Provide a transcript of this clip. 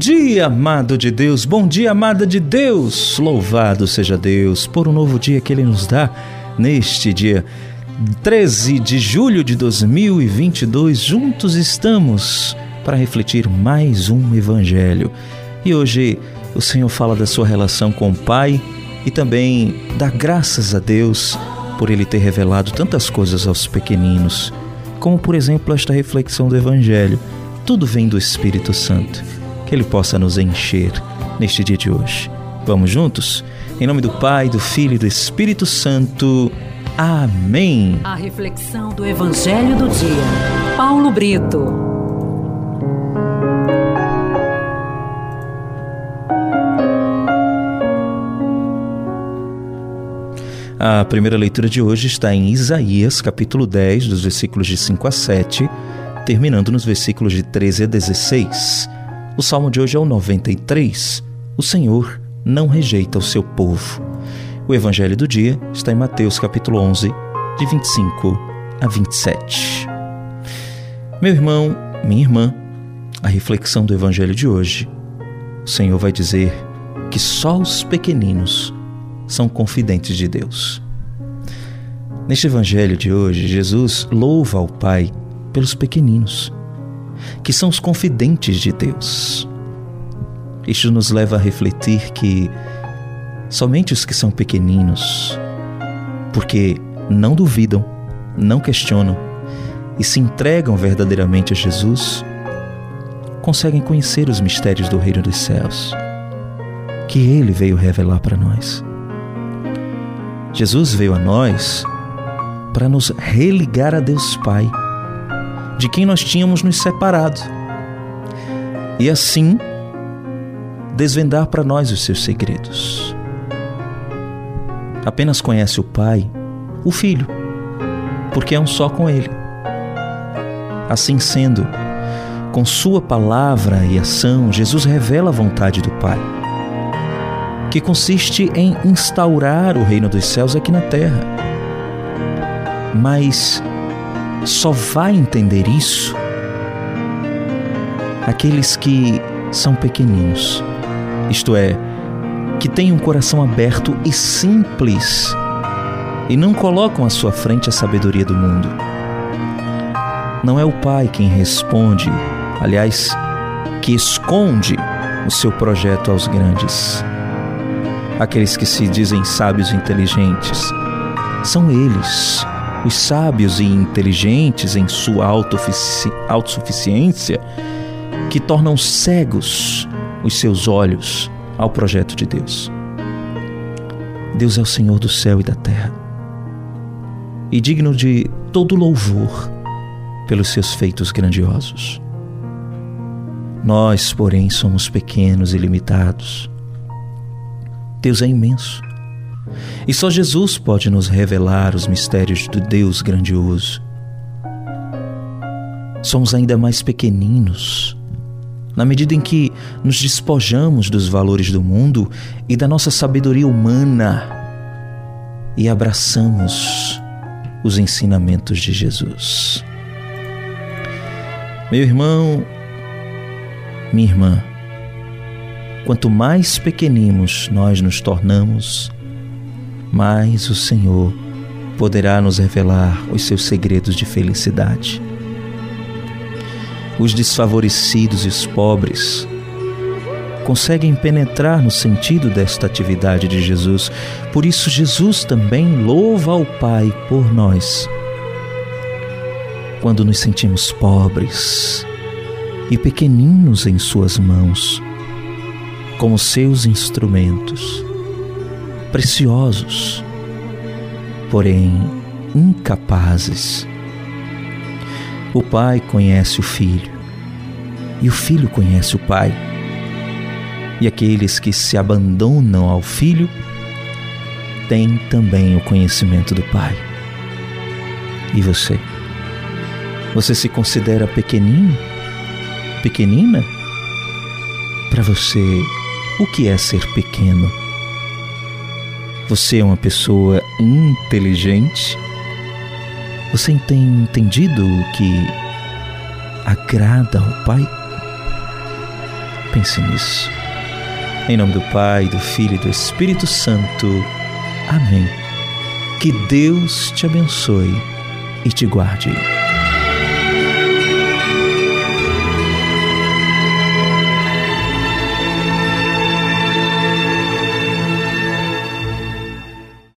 dia, amado de Deus, bom dia, amada de Deus. Louvado seja Deus por um novo dia que Ele nos dá neste dia 13 de julho de 2022. Juntos estamos para refletir mais um Evangelho. E hoje o Senhor fala da sua relação com o Pai e também dá graças a Deus por Ele ter revelado tantas coisas aos pequeninos, como por exemplo esta reflexão do Evangelho. Tudo vem do Espírito Santo que Ele possa nos encher neste dia de hoje. Vamos juntos? Em nome do Pai, do Filho e do Espírito Santo. Amém. A reflexão do Evangelho do Dia. Paulo Brito. A primeira leitura de hoje está em Isaías, capítulo 10, dos versículos de 5 a 7, terminando nos versículos de 13 a 16. O salmo de hoje é o 93. O Senhor não rejeita o seu povo. O evangelho do dia está em Mateus capítulo 11, de 25 a 27. Meu irmão, minha irmã, a reflexão do evangelho de hoje, o Senhor vai dizer que só os pequeninos são confidentes de Deus. Neste evangelho de hoje, Jesus louva ao Pai pelos pequeninos que são os confidentes de Deus. Isto nos leva a refletir que somente os que são pequeninos, porque não duvidam, não questionam e se entregam verdadeiramente a Jesus, conseguem conhecer os mistérios do reino dos céus, que ele veio revelar para nós. Jesus veio a nós para nos religar a Deus Pai de quem nós tínhamos nos separado. E assim, desvendar para nós os seus segredos. Apenas conhece o Pai, o Filho, porque é um só com Ele. Assim sendo, com Sua palavra e ação, Jesus revela a vontade do Pai, que consiste em instaurar o reino dos céus aqui na terra. Mas só vai entender isso aqueles que são pequeninos, isto é, que têm um coração aberto e simples e não colocam à sua frente a sabedoria do mundo. Não é o pai quem responde, aliás, que esconde o seu projeto aos grandes. Aqueles que se dizem sábios e inteligentes, são eles os sábios e inteligentes em sua autossuficiência, que tornam cegos os seus olhos ao projeto de Deus. Deus é o Senhor do céu e da terra, e digno de todo louvor pelos seus feitos grandiosos. Nós, porém, somos pequenos e limitados. Deus é imenso e só Jesus pode nos revelar os mistérios do Deus grandioso. Somos ainda mais pequeninos na medida em que nos despojamos dos valores do mundo e da nossa sabedoria humana e abraçamos os ensinamentos de Jesus. Meu irmão, minha irmã, quanto mais pequeninos nós nos tornamos, mais o Senhor poderá nos revelar os seus segredos de felicidade. Os desfavorecidos e os pobres conseguem penetrar no sentido desta atividade de Jesus. Por isso, Jesus também louva ao Pai por nós. Quando nos sentimos pobres e pequeninos em Suas mãos, como seus instrumentos preciosos, porém incapazes. O pai conhece o filho e o filho conhece o pai. E aqueles que se abandonam ao filho têm também o conhecimento do pai. E você? Você se considera pequenino? Pequenina? Para você, o que é ser pequeno? Você é uma pessoa inteligente? Você tem entendido o que agrada ao Pai? Pense nisso. Em nome do Pai, do Filho e do Espírito Santo. Amém. Que Deus te abençoe e te guarde.